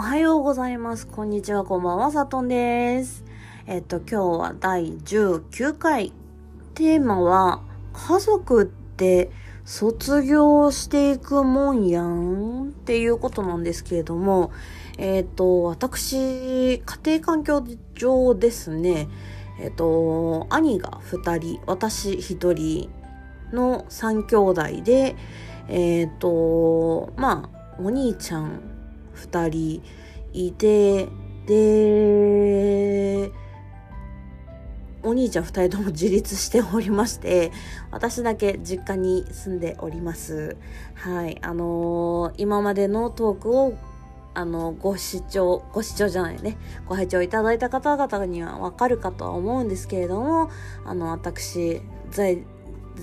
おはようございます。こんにちは、こんばんは、さとんです。えっと、今日は第19回。テーマは、家族って卒業していくもんやんっていうことなんですけれども、えっと、私、家庭環境上ですね、えっと、兄が2人、私1人の3兄弟で、えっと、まあ、お兄ちゃん2人いて、で、お兄ちゃん2人とも自立しておりまして、私だけ実家に住んでおります。はい。あのー、今までのトークをあの、ご視聴、ご視聴じゃないね、ご拝聴いただいた方々にはわかるかとは思うんですけれども、あの、私、在、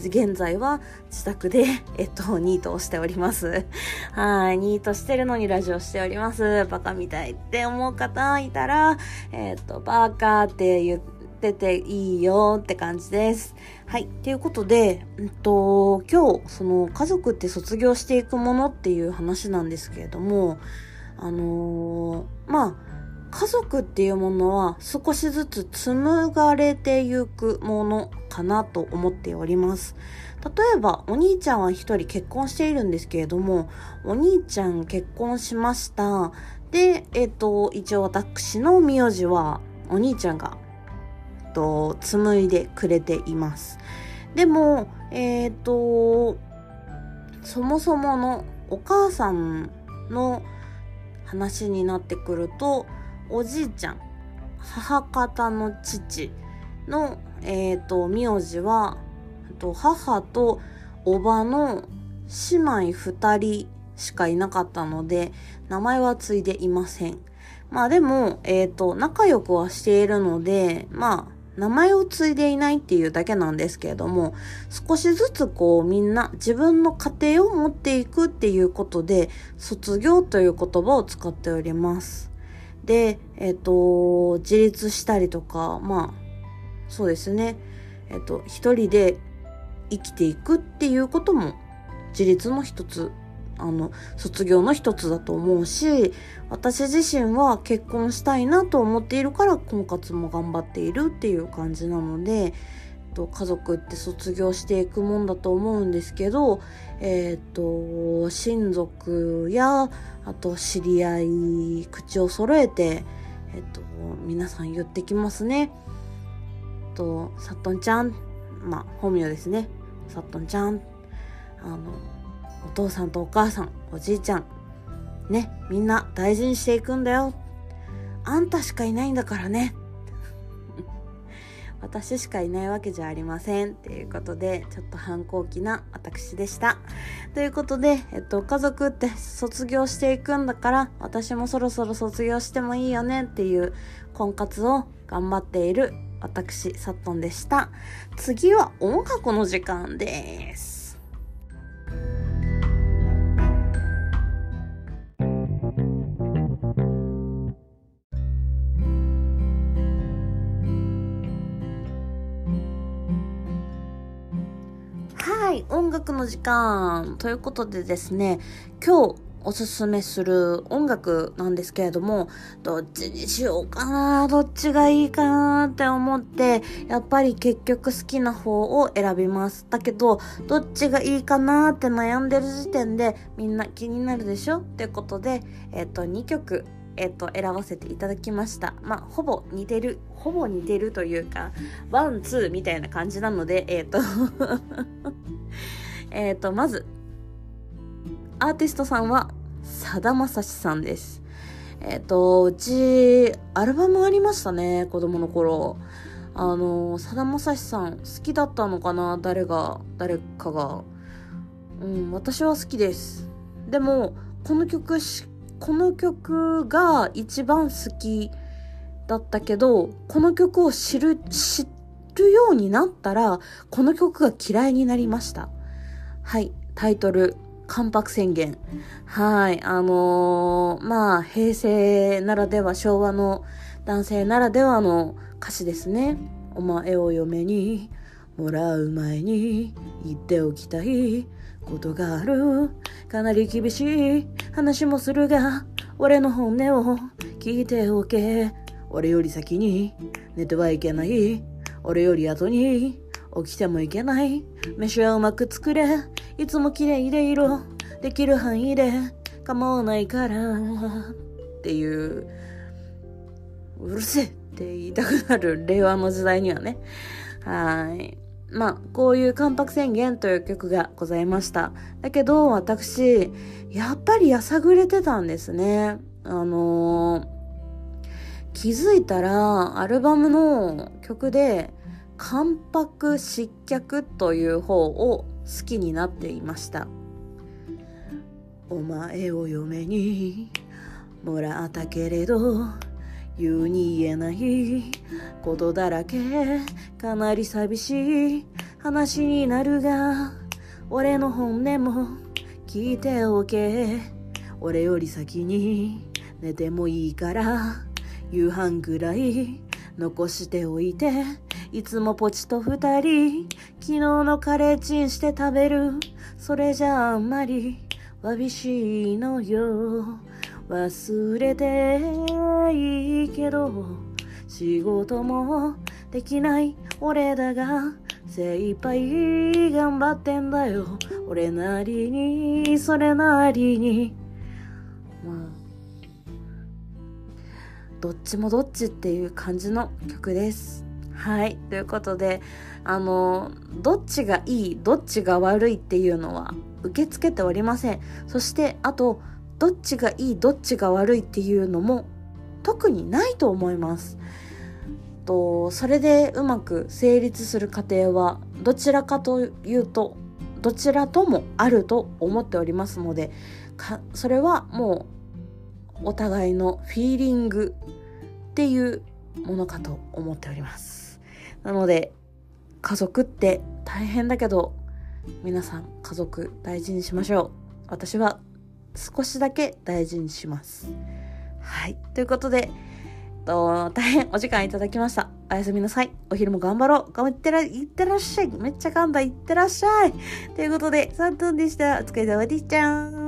現在は自宅で、えっと、ニートをしております。はい、ニートしてるのにラジオしております。バカみたいって思う方いたら、えっと、バーカーって言ってていいよって感じです。はい。ということで、うんと、今日、その、家族って卒業していくものっていう話なんですけれども、あのー、まあ、家族っていうものは少しずつ紡がれてゆくものかなと思っております。例えば、お兄ちゃんは一人結婚しているんですけれども、お兄ちゃん結婚しました。で、えっ、ー、と、一応私の名字はお兄ちゃんが、と、紡いでくれています。でも、えっ、ー、と、そもそものお母さんの話になってくると、おじいちゃん、母方の父の、えっ、ー、と、名字は、と母とおばの姉妹二人しかいなかったので、名前は継いでいません。まあでも、えっ、ー、と、仲良くはしているので、まあ、名前を継いでいないっていうだけなんですけれども、少しずつこうみんな自分の家庭を持っていくっていうことで、卒業という言葉を使っております。で、えっ、と、自立したりとか、まあ、そうですね。えっ、と、一人で生きていくっていうことも自立の一つ、あの、卒業の一つだと思うし、私自身は結婚したいなと思っているから婚活も頑張っているっていう感じなので、と家族って卒業していくもんだと思うんですけど、えっ、ー、と、親族や、あと知り合い、口を揃えて、えっ、ー、と、皆さん言ってきますね。と、さっとんちゃん、まあ、本名ですね。さっとんちゃん、あの、お父さんとお母さん、おじいちゃん、ね、みんな大事にしていくんだよ。あんたしかいないんだからね。私しかいないわけじゃありません。っていうことで、ちょっと反抗期な私でした。ということで、えっと、家族って卒業していくんだから、私もそろそろ卒業してもいいよねっていう婚活を頑張っている私、サットンでした。次は音楽の時間です。音楽の時間ということでですね、今日おすすめする音楽なんですけれども、どっちにしようかな、どっちがいいかなって思って、やっぱり結局好きな方を選びます。だけど、どっちがいいかなって悩んでる時点でみんな気になるでしょってことで、えっ、と、2曲えっと、選ばせていただきました。まあ、ほぼ似てる、ほぼ似てるというか、one、two みたいな感じなので、えっとえっと、まず、アーティストさんは、さだまさしさんです。えっ、と、うち、アルバムありましたね、子供の頃。あの、さだまさしさん、好きだったのかな誰が、誰かが。うん、私は好きです。でも、この曲この曲が一番好きだったけど、この曲を知る、知るようになったら、この曲が嫌いになりました。はい、タイトル、関白宣言。はい、あのー、まあ、平成ならでは、昭和の男性ならではの歌詞ですね。お前を嫁にもらう前に言っておきたいことがある。かなり厳しい話もするが、俺の本音を聞いておけ俺より先に寝てはいけない俺より後に起きてもいけない飯はうまく作れいつも綺麗でいろできる範囲で構わないからっていううるせえって言いたくなる令和の時代にはねはいまあ、こういう関白宣言という曲がございました。だけど、私、やっぱりやさぐれてたんですね。あのー、気づいたら、アルバムの曲で、関白失脚という方を好きになっていました。お前を嫁にもらったけれど、言うに言えないことだらけ。かなり寂しい話になるが俺の本音も聞いておけ。俺より先に寝てもいいから夕飯ぐらい残しておいて。いつもポチと二人昨日のカレーチンして食べる。それじゃあんまりわびしいのよ。忘れていいけど仕事もできない。俺だが精一杯頑張ってんだよ。俺なりにそれなりに。まあどっちもどっちっていう感じの曲です。はい。ということであのどっちがいいどっちが悪いっていうのは受け付けておりません。そしてあとどっちがいいどっちが悪いっていうのも特にないと思います。とそれでうまく成立する過程はどちらかというとどちらともあると思っておりますのでかそれはもうお互いのフィーリングっていうものかと思っております。なので家族って大変だけど皆さん家族大事にしましょう私は少しだけ大事にします。はい。ということで、と大変お時間いただきました。おやすみなさい。お昼も頑張ろう。頑張ってら、いってらっしゃい。めっちゃ噛んだ。いってらっしゃい。ということで、3分でした。お疲れ様でした。